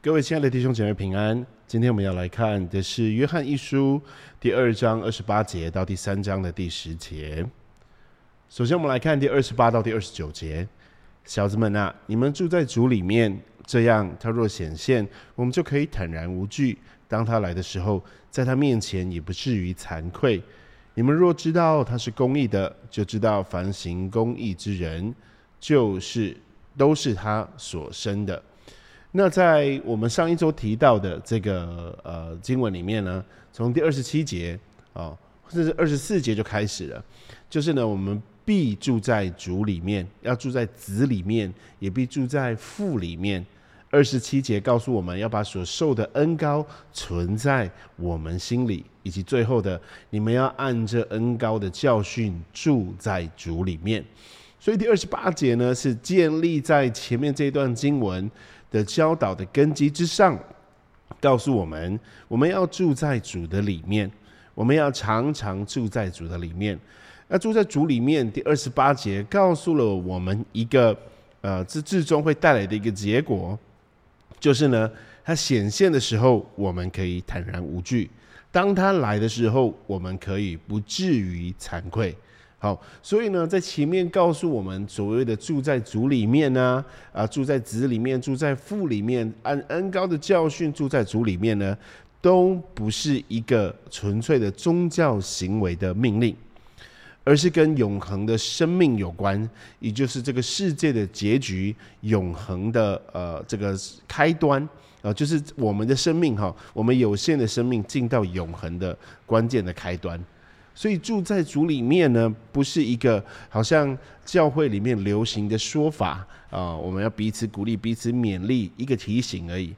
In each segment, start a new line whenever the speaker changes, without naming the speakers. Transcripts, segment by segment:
各位亲爱的弟兄姐妹平安，今天我们要来看的是《约翰一书》第二章二十八节到第三章的第十节。首先，我们来看第二十八到第二十九节：小子们啊，你们住在主里面，这样他若显现，我们就可以坦然无惧。当他来的时候，在他面前也不至于惭愧。你们若知道他是公义的，就知道凡行公义之人，就是都是他所生的。那在我们上一周提到的这个呃经文里面呢，从第二十七节啊，甚至二十四节就开始了，就是呢，我们必住在主里面，要住在子里面，也必住在父里面。二十七节告诉我们要把所受的恩高存在我们心里，以及最后的，你们要按着恩高的教训住在主里面。所以第二十八节呢，是建立在前面这段经文。的教导的根基之上，告诉我们，我们要住在主的里面，我们要常常住在主的里面。那住在主里面，第二十八节告诉了我们一个，呃，这最终会带来的一个结果，就是呢，它显现的时候，我们可以坦然无惧；当它来的时候，我们可以不至于惭愧。好，所以呢，在前面告诉我们，所谓的住在主里面呢，啊，住在子里面，住在父里面，按恩高的教训住在主里面呢，都不是一个纯粹的宗教行为的命令，而是跟永恒的生命有关，也就是这个世界的结局，永恒的呃这个开端啊，就是我们的生命哈，我们有限的生命进到永恒的关键的开端。所以住在主里面呢，不是一个好像教会里面流行的说法啊。我们要彼此鼓励、彼此勉励，一个提醒而已。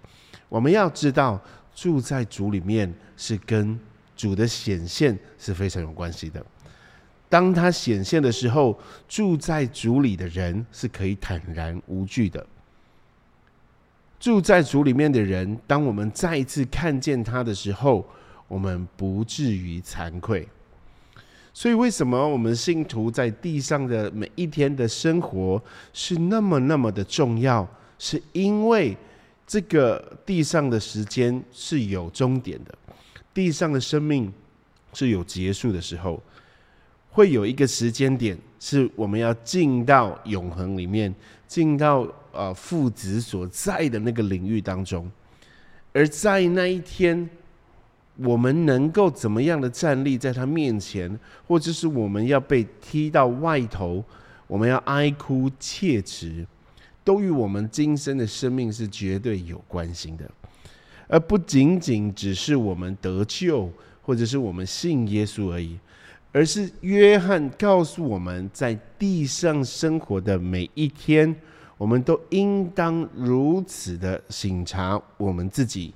我们要知道，住在主里面是跟主的显现是非常有关系的。当他显现的时候，住在主里的人是可以坦然无惧的。住在主里面的人，当我们再一次看见他的时候，我们不至于惭愧。所以，为什么我们信徒在地上的每一天的生活是那么那么的重要？是因为这个地上的时间是有终点的，地上的生命是有结束的时候，会有一个时间点，是我们要进到永恒里面，进到呃父子所在的那个领域当中，而在那一天。我们能够怎么样的站立在他面前，或者是我们要被踢到外头，我们要哀哭切齿，都与我们今生的生命是绝对有关系的，而不仅仅只是我们得救，或者是我们信耶稣而已，而是约翰告诉我们在地上生活的每一天，我们都应当如此的省察我们自己。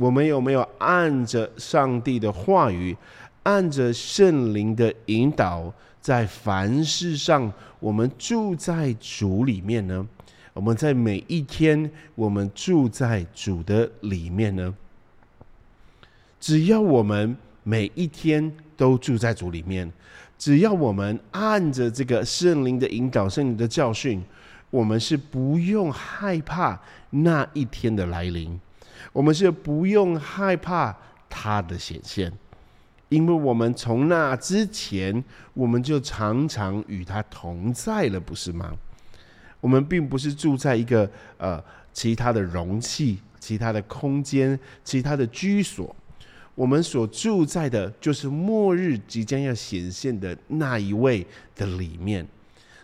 我们有没有按着上帝的话语，按着圣灵的引导，在凡事上，我们住在主里面呢？我们在每一天，我们住在主的里面呢？只要我们每一天都住在主里面，只要我们按着这个圣灵的引导、圣灵的教训，我们是不用害怕那一天的来临。我们是不用害怕他的显现，因为我们从那之前，我们就常常与他同在了，不是吗？我们并不是住在一个呃其他的容器、其他的空间、其他的居所，我们所住在的，就是末日即将要显现的那一位的里面。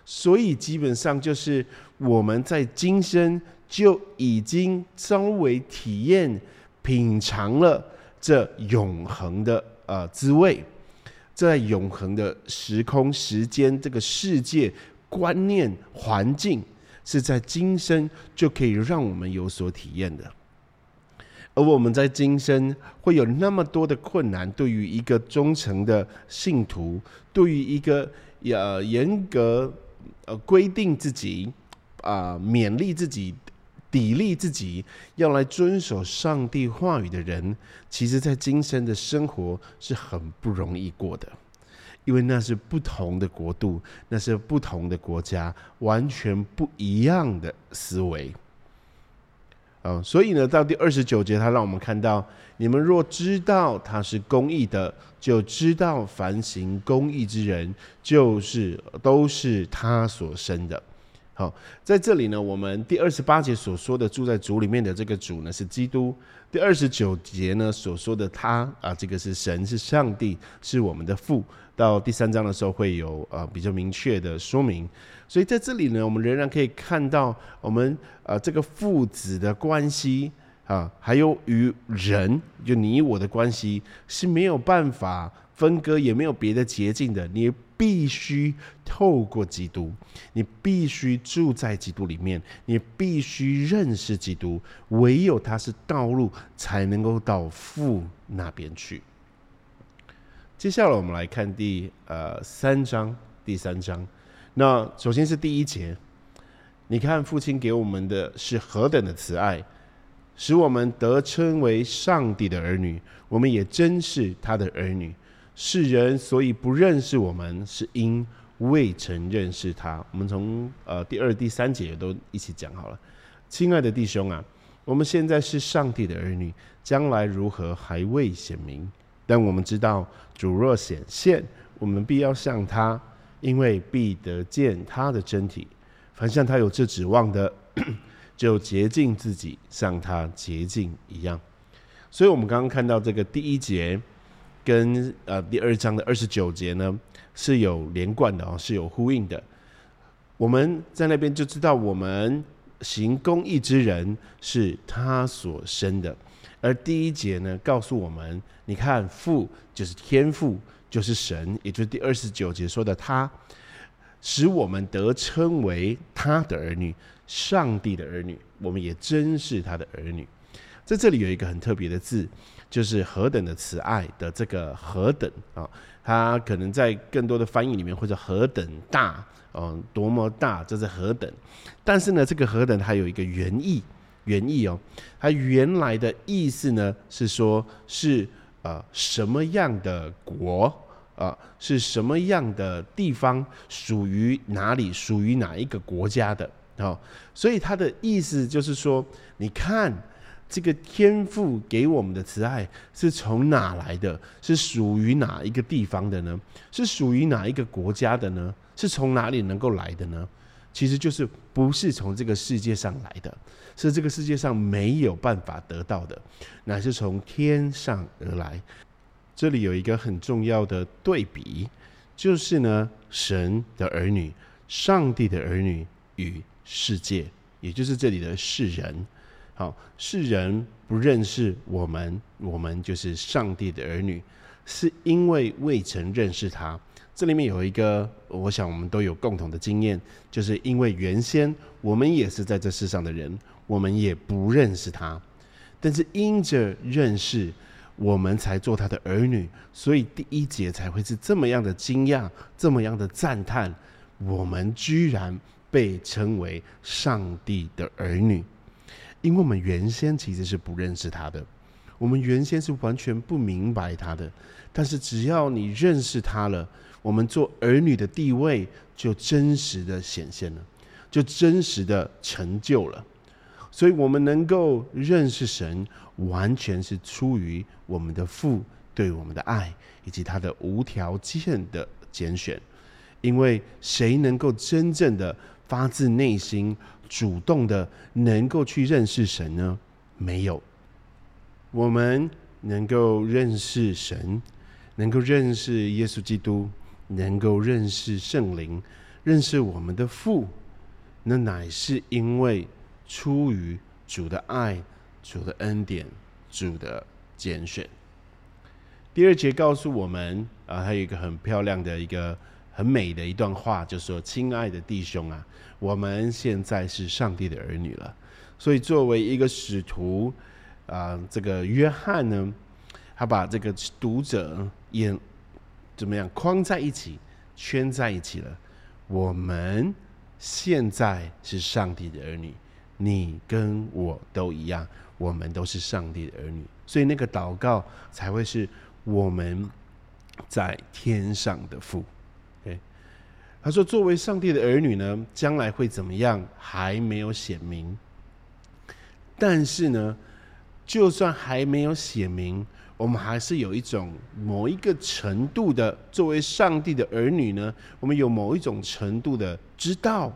所以基本上就是我们在今生。就已经稍微体验、品尝了这永恒的呃滋味，在永恒的时空、时间这个世界观念、环境，是在今生就可以让我们有所体验的。而我们在今生会有那么多的困难，对于一个忠诚的信徒，对于一个呃严格呃规定自己啊勉励自己。砥砺自己要来遵守上帝话语的人，其实，在今生的生活是很不容易过的，因为那是不同的国度，那是不同的国家，完全不一样的思维。啊，所以呢，到第二十九节，他让我们看到：你们若知道他是公义的，就知道凡行公义之人，就是都是他所生的。好，在这里呢，我们第二十八节所说的住在主里面的这个主呢，是基督；第二十九节呢所说的他啊，这个是神，是上帝，是我们的父。到第三章的时候会有呃比较明确的说明。所以在这里呢，我们仍然可以看到我们呃这个父子的关系啊，还有与人就你我的关系是没有办法分割，也没有别的捷径的。你。必须透过基督，你必须住在基督里面，你必须认识基督，唯有他是道路，才能够到父那边去。接下来我们来看第呃三章，第三章。那首先是第一节，你看父亲给我们的是何等的慈爱，使我们得称为上帝的儿女，我们也真是他的儿女。世人所以不认识我们，是因未曾认识他。我们从呃第二、第三节都一起讲好了。亲爱的弟兄啊，我们现在是上帝的儿女，将来如何还未显明。但我们知道，主若显现，我们必要向他，因为必得见他的真体。凡像他有这指望的，就洁净自己，像他洁净一样。所以，我们刚刚看到这个第一节。跟呃第二章的二十九节呢是有连贯的哦，是有呼应的。我们在那边就知道，我们行公义之人是他所生的。而第一节呢，告诉我们，你看父就是天父，就是神，也就是第二十九节说的他，使我们得称为他的儿女，上帝的儿女，我们也真是他的儿女。在这里有一个很特别的字。就是何等的慈爱的这个何等啊，它可能在更多的翻译里面或者何等大，嗯，多么大，这是何等。但是呢，这个何等还有一个原意，原意哦，它原来的意思呢是说，是呃什么样的国啊，是什么样的地方，属于哪里，属于哪一个国家的啊？所以它的意思就是说，你看。这个天赋给我们的慈爱是从哪来的？是属于哪一个地方的呢？是属于哪一个国家的呢？是从哪里能够来的呢？其实就是不是从这个世界上来的，是这个世界上没有办法得到的，乃是从天上而来。这里有一个很重要的对比，就是呢，神的儿女、上帝的儿女与世界，也就是这里的世人。好，世人不认识我们，我们就是上帝的儿女，是因为未曾认识他。这里面有一个，我想我们都有共同的经验，就是因为原先我们也是在这世上的人，我们也不认识他，但是因着认识，我们才做他的儿女，所以第一节才会是这么样的惊讶，这么样的赞叹，我们居然被称为上帝的儿女。因为我们原先其实是不认识他的，我们原先是完全不明白他的。但是只要你认识他了，我们做儿女的地位就真实的显现了，就真实的成就了。所以，我们能够认识神，完全是出于我们的父对我们的爱，以及他的无条件的拣选。因为谁能够真正的发自内心？主动的能够去认识神呢？没有。我们能够认识神，能够认识耶稣基督，能够认识圣灵，认识我们的父，那乃是因为出于主的爱、主的恩典、主的拣选。第二节告诉我们啊，还有一个很漂亮的一个。很美的一段话，就说：“亲爱的弟兄啊，我们现在是上帝的儿女了。所以，作为一个使徒啊，这个约翰呢，他把这个读者也怎么样框在一起、圈在一起了。我们现在是上帝的儿女，你跟我都一样，我们都是上帝的儿女。所以，那个祷告才会是我们在天上的父。”他说：“作为上帝的儿女呢，将来会怎么样还没有显明，但是呢，就算还没有写明，我们还是有一种某一个程度的，作为上帝的儿女呢，我们有某一种程度的知道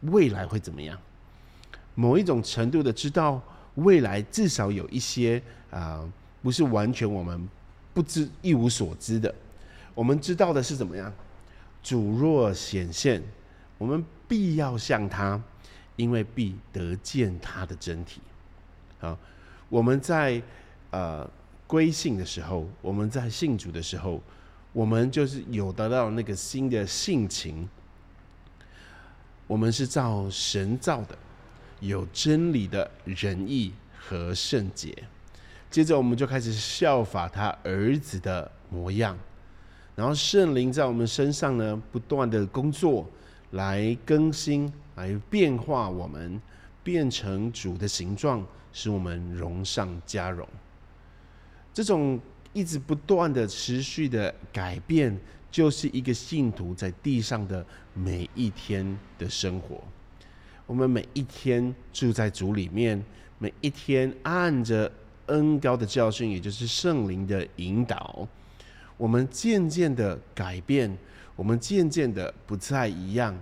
未来会怎么样，某一种程度的知道未来至少有一些啊，不是完全我们不知一无所知的，我们知道的是怎么样，主若显现，我们必要向他，因为必得见他的真体。啊，我们在呃归信的时候，我们在信主的时候，我们就是有得到那个新的性情。我们是照神造的，有真理的仁义和圣洁。接着，我们就开始效法他儿子的模样，然后圣灵在我们身上呢，不断的工作，来更新，来变化我们，变成主的形状。使我们荣上加荣，这种一直不断的、持续的改变，就是一个信徒在地上的每一天的生活。我们每一天住在主里面，每一天按着恩高的教训，也就是圣灵的引导，我们渐渐的改变，我们渐渐的不再一样。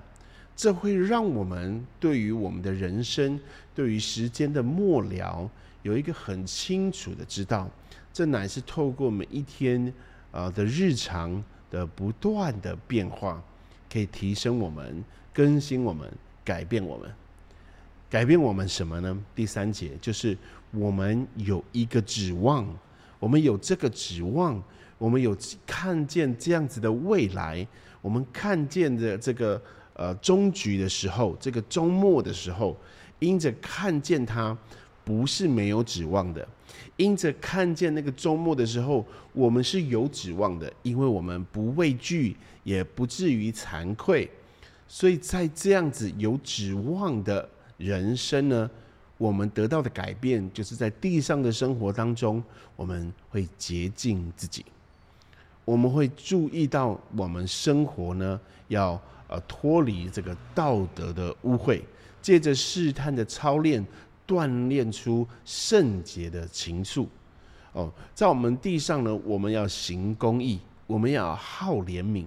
这会让我们对于我们的人生，对于时间的末了，有一个很清楚的知道，这乃是透过每一天啊的日常的不断的变化，可以提升我们、更新我们、改变我们。改变我们什么呢？第三节就是我们有一个指望，我们有这个指望，我们有看见这样子的未来，我们看见的这个。呃，终局的时候，这个周末的时候，因着看见他不是没有指望的，因着看见那个周末的时候，我们是有指望的，因为我们不畏惧，也不至于惭愧，所以在这样子有指望的人生呢，我们得到的改变，就是在地上的生活当中，我们会洁净自己，我们会注意到我们生活呢要。呃，脱离这个道德的污秽，借着试探的操练，锻炼出圣洁的情愫。哦，在我们地上呢，我们要行公义，我们要好怜悯，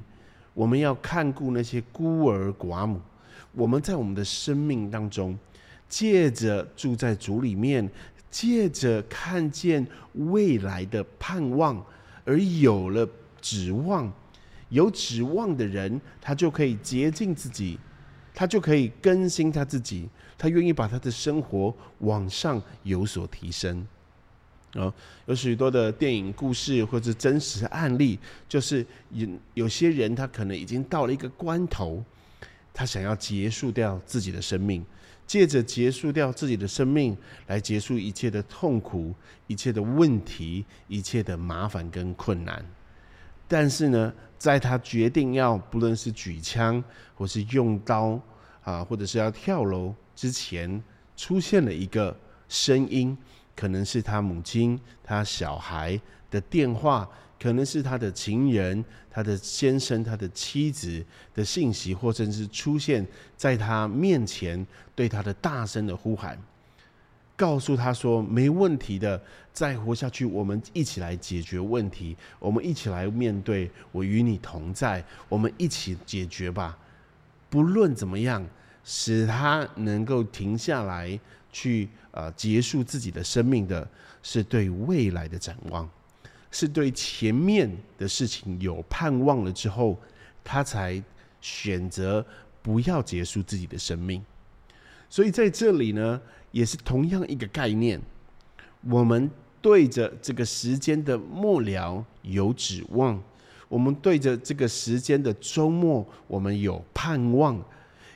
我们要看顾那些孤儿寡母。我们在我们的生命当中，借着住在主里面，借着看见未来的盼望，而有了指望。有指望的人，他就可以洁净自己，他就可以更新他自己，他愿意把他的生活往上有所提升。啊，有许多的电影故事或者真实案例，就是有有些人他可能已经到了一个关头，他想要结束掉自己的生命，借着结束掉自己的生命来结束一切的痛苦、一切的问题、一切的麻烦跟困难。但是呢，在他决定要不论是举枪或是用刀啊，或者是要跳楼之前，出现了一个声音，可能是他母亲、他小孩的电话，可能是他的情人、他的先生、他的妻子的信息，或者是出现在他面前，对他的大声的呼喊。告诉他说：“没问题的，再活下去，我们一起来解决问题，我们一起来面对。我与你同在，我们一起解决吧。不论怎么样，使他能够停下来，去呃结束自己的生命的，是对未来的展望，是对前面的事情有盼望了之后，他才选择不要结束自己的生命。所以在这里呢。”也是同样一个概念，我们对着这个时间的末了有指望，我们对着这个时间的周末，我们有盼望，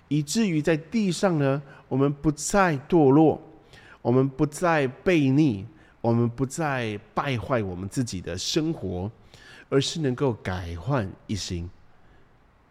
以至于在地上呢，我们不再堕落，我们不再悖逆，我们不再败坏我们自己的生活，而是能够改换一新，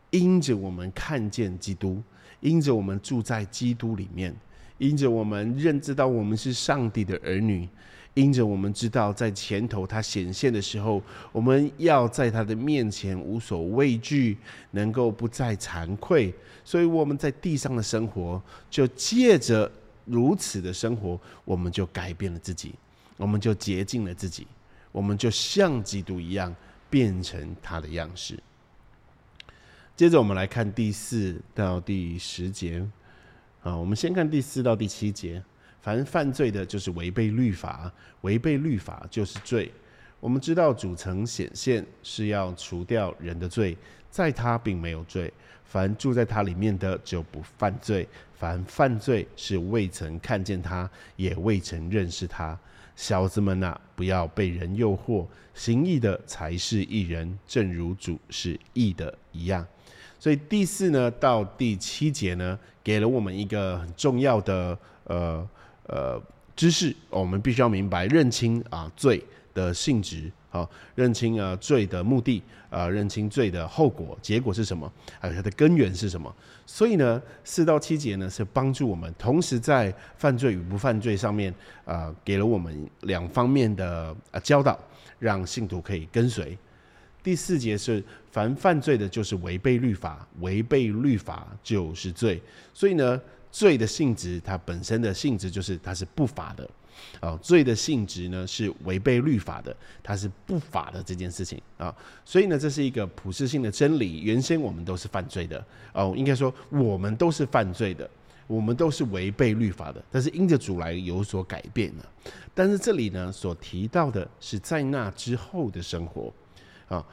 因着我们看见基督，因着我们住在基督里面。因着我们认知到我们是上帝的儿女，因着我们知道在前头他显现的时候，我们要在他的面前无所畏惧，能够不再惭愧，所以我们在地上的生活就借着如此的生活，我们就改变了自己，我们就洁净了自己，我们就像基督一样变成他的样式。接着我们来看第四到第十节，啊，我们先看第四到第七节。凡犯罪的，就是违背律法；违背律法就是罪。我们知道主曾显现是要除掉人的罪，在他并没有罪。凡住在他里面的就不犯罪；凡犯罪是未曾看见他，也未曾认识他。小子们呐，不要被人诱惑，行义的才是义人，正如主是义的一样。所以第四呢到第七节呢，给了我们一个很重要的呃呃知识，我们必须要明白认清啊罪的性质，好认清啊罪的目的，啊认清罪的后果，结果是什么，还有它的根源是什么。所以呢，四到七节呢是帮助我们，同时在犯罪与不犯罪上面啊，给了我们两方面的啊教导，让信徒可以跟随。第四节是凡犯罪的，就是违背律法；违背律法就是罪。所以呢，罪的性质，它本身的性质就是它是不法的。啊，罪的性质呢是违背律法的，它是不法的这件事情啊。所以呢，这是一个普世性的真理。原先我们都是犯罪的哦，应该说我们都是犯罪的，我们都是违背律法的。但是因着主来有所改变了。但是这里呢，所提到的是在那之后的生活。啊，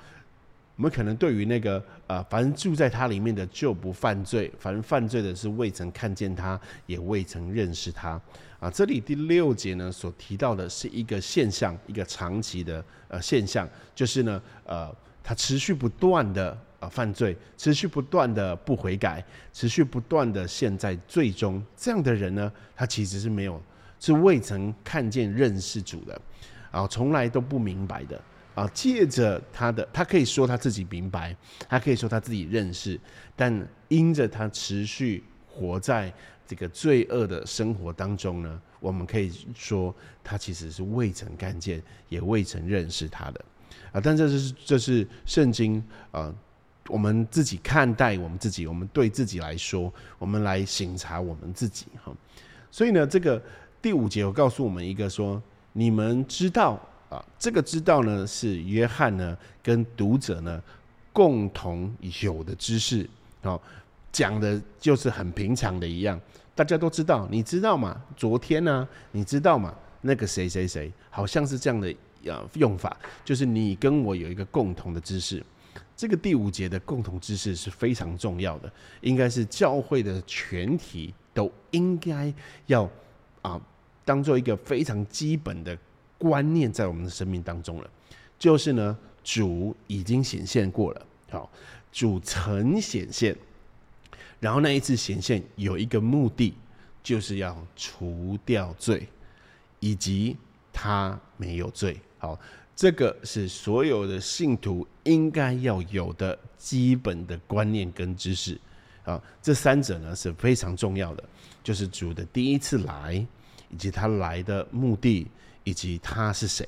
我们可能对于那个啊，凡住在他里面的就不犯罪，凡犯罪的是未曾看见他，也未曾认识他。啊，这里第六节呢所提到的是一个现象，一个长期的呃现象，就是呢，呃，他持续不断的呃犯罪，持续不断的不悔改，持续不断的陷在最终这样的人呢，他其实是没有，是未曾看见认识主的，啊，从来都不明白的。啊，借着他的，他可以说他自己明白，他可以说他自己认识，但因着他持续活在这个罪恶的生活当中呢，我们可以说他其实是未曾看见，也未曾认识他的。啊，但这是这是圣经啊，我们自己看待我们自己，我们对自己来说，我们来省察我们自己哈。所以呢，这个第五节我告诉我们一个说，你们知道。啊，这个知道呢，是约翰呢跟读者呢共同有的知识，哦，讲的就是很平常的一样，大家都知道，你知道吗？昨天呢，你知道吗？那个谁谁谁，好像是这样的呃用法，就是你跟我有一个共同的知识。这个第五节的共同知识是非常重要的，应该是教会的全体都应该要啊当做一个非常基本的。观念在我们的生命当中了，就是呢，主已经显现过了，好，主曾显现，然后那一次显现有一个目的，就是要除掉罪，以及他没有罪，好，这个是所有的信徒应该要有的基本的观念跟知识，啊，这三者呢是非常重要的，就是主的第一次来，以及他来的目的。以及他是谁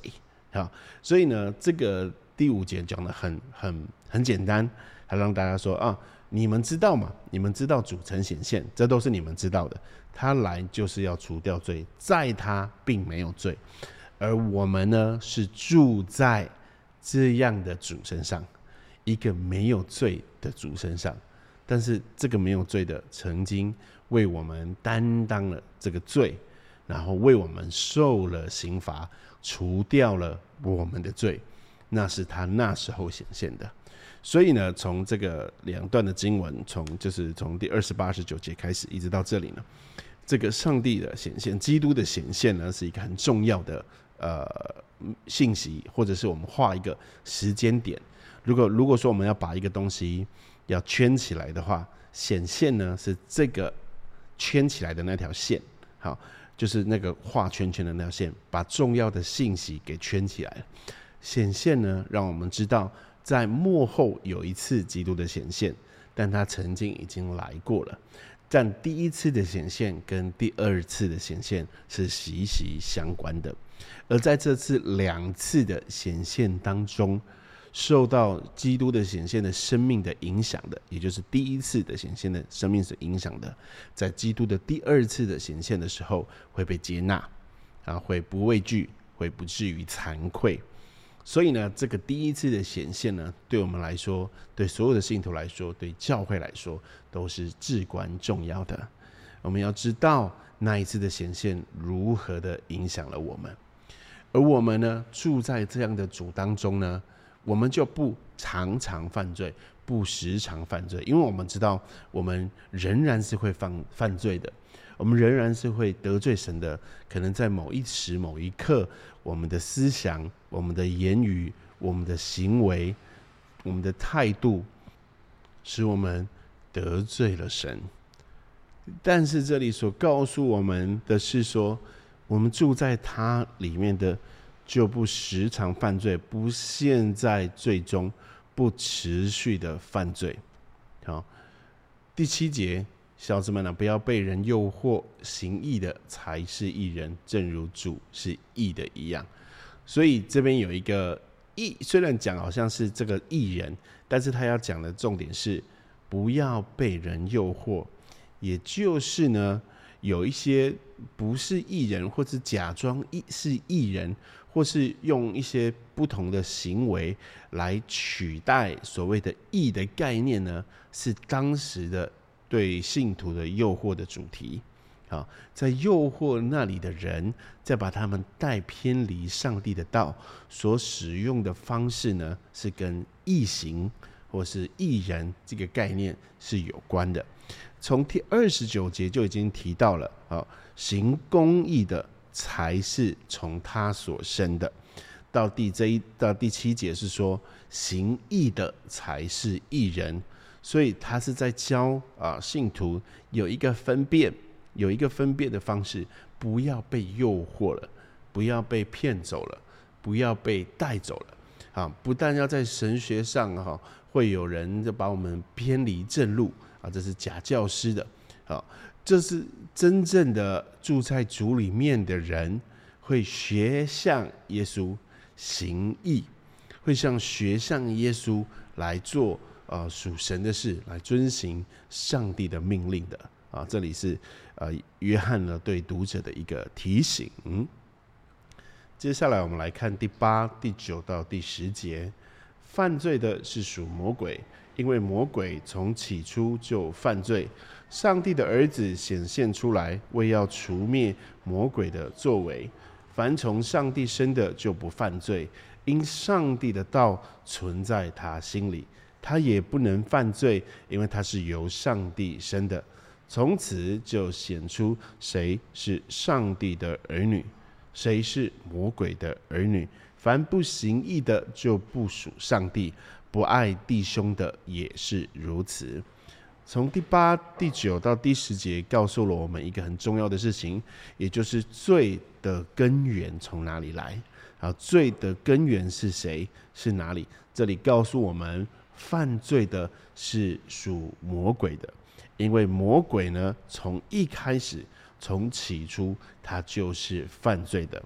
啊？所以呢，这个第五节讲的很很很简单，还让大家说啊，你们知道吗？你们知道主曾显现，这都是你们知道的。他来就是要除掉罪，在他并没有罪，而我们呢是住在这样的主身上，一个没有罪的主身上。但是这个没有罪的，曾经为我们担当了这个罪。然后为我们受了刑罚，除掉了我们的罪，那是他那时候显现的。所以呢，从这个两段的经文，从就是从第二十八、十九节开始，一直到这里呢，这个上帝的显现、基督的显现呢，是一个很重要的呃信息，或者是我们画一个时间点。如果如果说我们要把一个东西要圈起来的话，显现呢是这个圈起来的那条线，好。就是那个画圈圈的那条线，把重要的信息给圈起来了。显现呢，让我们知道在幕后有一次基督的显现，但他曾经已经来过了。但第一次的显现跟第二次的显现是息息相关的。而在这次两次的显现当中，受到基督的显现的生命的影响的，也就是第一次的显现的生命所影响的，在基督的第二次的显现的时候会被接纳，啊，会不畏惧，会不至于惭愧。所以呢，这个第一次的显现呢，对我们来说，对所有的信徒来说，对教会来说，都是至关重要的。我们要知道那一次的显现如何的影响了我们，而我们呢，住在这样的主当中呢，我们就不常常犯罪，不时常犯罪，因为我们知道，我们仍然是会犯犯罪的。我们仍然是会得罪神的，可能在某一时某一刻，我们的思想、我们的言语、我们的行为、我们的态度，使我们得罪了神。但是这里所告诉我们的是说，我们住在他里面的，就不时常犯罪，不陷在罪中，不持续的犯罪。好，第七节。小子们呢，不要被人诱惑，行义的才是义人，正如主是义的一样。所以这边有一个义，虽然讲好像是这个义人，但是他要讲的重点是不要被人诱惑，也就是呢，有一些不是义人，或是假装义是义人，或是用一些不同的行为来取代所谓的义的概念呢，是当时的。对信徒的诱惑的主题，啊，在诱惑那里的人，再把他们带偏离上帝的道，所使用的方式呢，是跟异行或是异人这个概念是有关的。从第二十九节就已经提到了，啊，行公义的才是从他所生的。到第这一到第七节是说，行义的才是义人。所以他是在教啊信徒有一个分辨，有一个分辨的方式，不要被诱惑了，不要被骗走了，不要被带走了。啊，不但要在神学上哈，会有人就把我们偏离正路啊，这是假教师的。啊，这是真正的住在主里面的人，会学像耶稣行义，会像学像耶稣来做。啊，属神的事来遵行上帝的命令的啊，这里是呃约翰呢对读者的一个提醒。接下来我们来看第八、第九到第十节，犯罪的是属魔鬼，因为魔鬼从起初就犯罪。上帝的儿子显现出来，为要除灭魔鬼的作为。凡从上帝生的就不犯罪，因上帝的道存在他心里。他也不能犯罪，因为他是由上帝生的。从此就显出谁是上帝的儿女，谁是魔鬼的儿女。凡不行义的，就不属上帝；不爱弟兄的，也是如此。从第八、第九到第十节，告诉了我们一个很重要的事情，也就是罪的根源从哪里来？啊，罪的根源是谁？是哪里？这里告诉我们。犯罪的是属魔鬼的，因为魔鬼呢，从一开始，从起初，他就是犯罪的。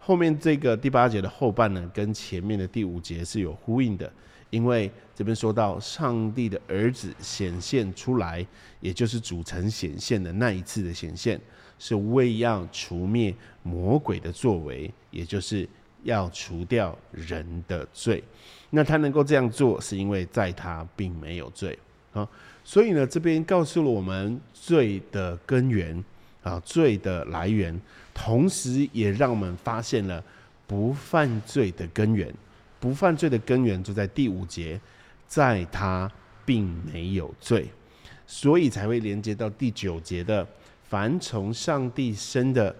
后面这个第八节的后半呢，跟前面的第五节是有呼应的，因为这边说到上帝的儿子显现出来，也就是主成显现的那一次的显现，是为要除灭魔鬼的作为，也就是要除掉人的罪。那他能够这样做，是因为在他并没有罪啊，所以呢，这边告诉了我们罪的根源啊，罪的来源，同时也让我们发现了不犯罪的根源。不犯罪的根源就在第五节，在他并没有罪，所以才会连接到第九节的，凡从上帝生的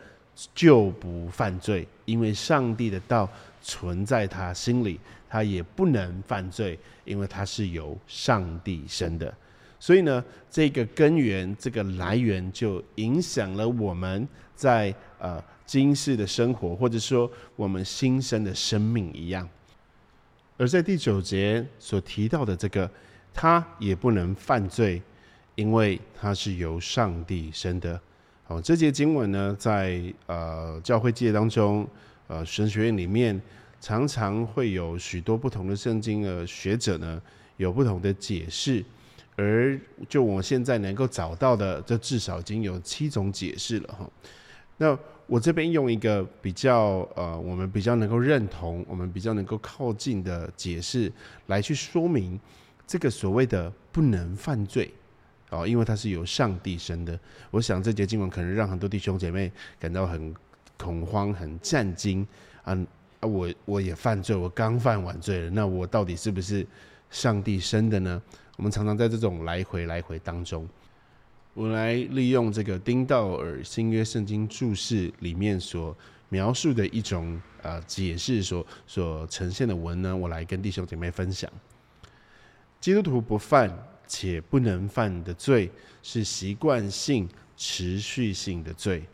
就不犯罪，因为上帝的道存在他心里。他也不能犯罪，因为他是由上帝生的，所以呢，这个根源、这个来源就影响了我们在呃今世的生活，或者说我们新生的生命一样。而在第九节所提到的这个，他也不能犯罪，因为他是由上帝生的。好，这节经文呢，在呃教会界当中，呃神学院里面。常常会有许多不同的圣经的学者呢，有不同的解释。而就我现在能够找到的，这至少已经有七种解释了哈。那我这边用一个比较呃，我们比较能够认同，我们比较能够靠近的解释来去说明这个所谓的不能犯罪哦，因为它是由上帝生的。我想这节经文可能让很多弟兄姐妹感到很恐慌、很战惊啊啊！我我也犯罪，我刚犯完罪了，那我到底是不是上帝生的呢？我们常常在这种来回来回当中，我来利用这个丁道尔新约圣经注释里面所描述的一种呃解释所所呈现的文呢，我来跟弟兄姐妹分享。基督徒不犯且不能犯的罪，是习惯性、持续性的罪。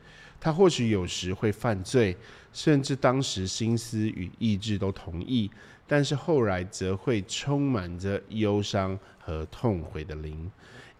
他或许有时会犯罪，甚至当时心思与意志都同意。但是后来则会充满着忧伤和痛悔的灵，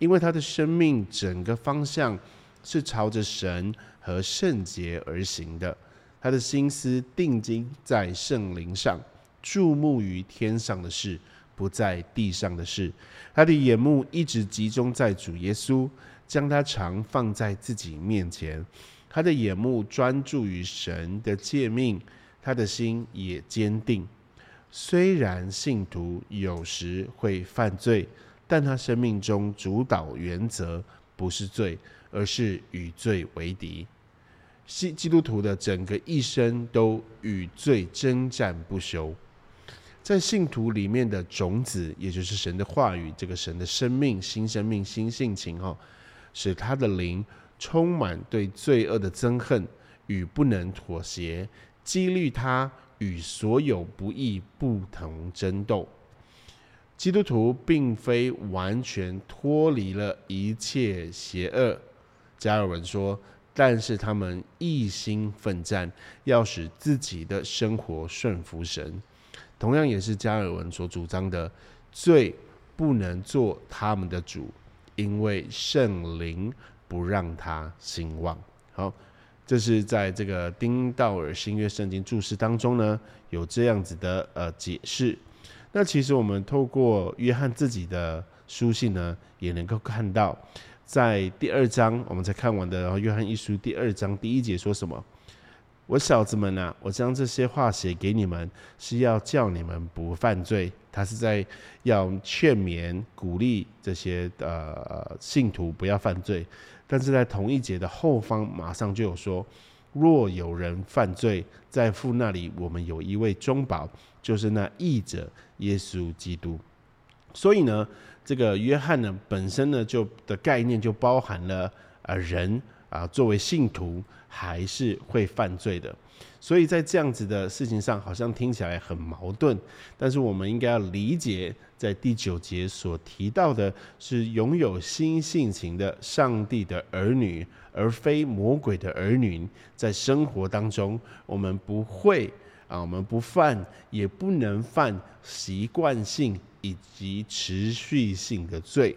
因为他的生命整个方向是朝着神和圣洁而行的。他的心思定睛在圣灵上，注目于天上的事，不在地上的事。他的眼目一直集中在主耶稣，将他常放在自己面前。他的眼目专注于神的诫命，他的心也坚定。虽然信徒有时会犯罪，但他生命中主导原则不是罪，而是与罪为敌。基基督徒的整个一生都与罪征战不休。在信徒里面的种子，也就是神的话语，这个神的生命、新生命、新性情，哦，使他的灵充满对罪恶的憎恨与不能妥协，激励他。与所有不义不同争斗，基督徒并非完全脱离了一切邪恶。加尔文说：“但是他们一心奋战，要使自己的生活顺服神。”同样也是加尔文所主张的：罪不能做他们的主，因为圣灵不让他兴旺。好。这是在这个丁道尔新约圣经注释当中呢，有这样子的呃解释。那其实我们透过约翰自己的书信呢，也能够看到，在第二章我们才看完的，然后约翰一书第二章第一节说什么？我小子们呐，我将这些话写给你们，是要叫你们不犯罪。他是在要劝勉、鼓励这些呃信徒不要犯罪。但是在同一节的后方，马上就有说：若有人犯罪，在父那里，我们有一位中保，就是那义者耶稣基督。所以呢，这个约翰呢，本身呢，就的概念就包含了呃人啊，作为信徒还是会犯罪的。所以在这样子的事情上，好像听起来很矛盾。但是我们应该要理解，在第九节所提到的是拥有新性情的上帝的儿女，而非魔鬼的儿女。在生活当中，我们不会啊，我们不犯，也不能犯习惯性以及持续性的罪，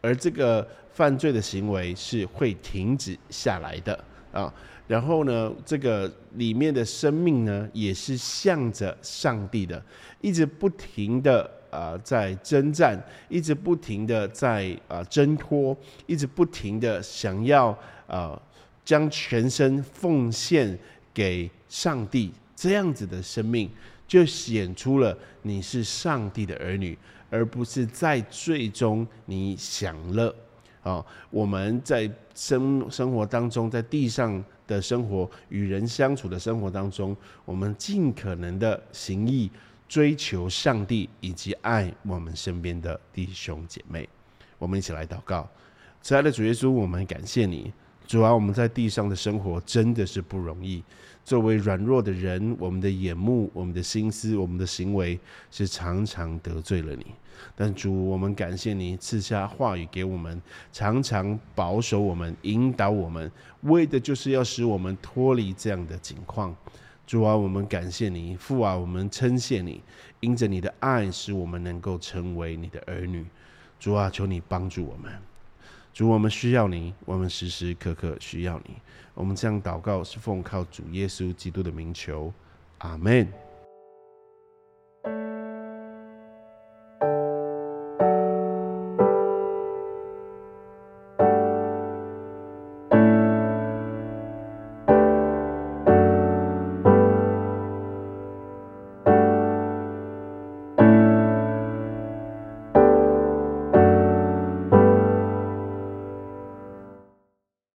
而这个犯罪的行为是会停止下来的啊。然后呢，这个里面的生命呢，也是向着上帝的，一直不停的啊在征战，一直不停的在啊挣脱，一直不停的想要啊将全身奉献给上帝，这样子的生命，就显出了你是上帝的儿女，而不是在最终你享乐啊。我们在生生活当中，在地上。的生活与人相处的生活当中，我们尽可能的行义，追求上帝以及爱我们身边的弟兄姐妹。我们一起来祷告，亲爱的主耶稣，我们感谢你。主啊，我们在地上的生活真的是不容易。作为软弱的人，我们的眼目、我们的心思、我们的行为，是常常得罪了你。但主，我们感谢你赐下话语给我们，常常保守我们、引导我们，为的就是要使我们脱离这样的境况。主啊，我们感谢你；父啊，我们称谢你。因着你的爱，使我们能够成为你的儿女。主啊，求你帮助我们。主，我们需要你，我们时时刻刻需要你。我们这样祷告，是奉靠主耶稣基督的名求，阿门。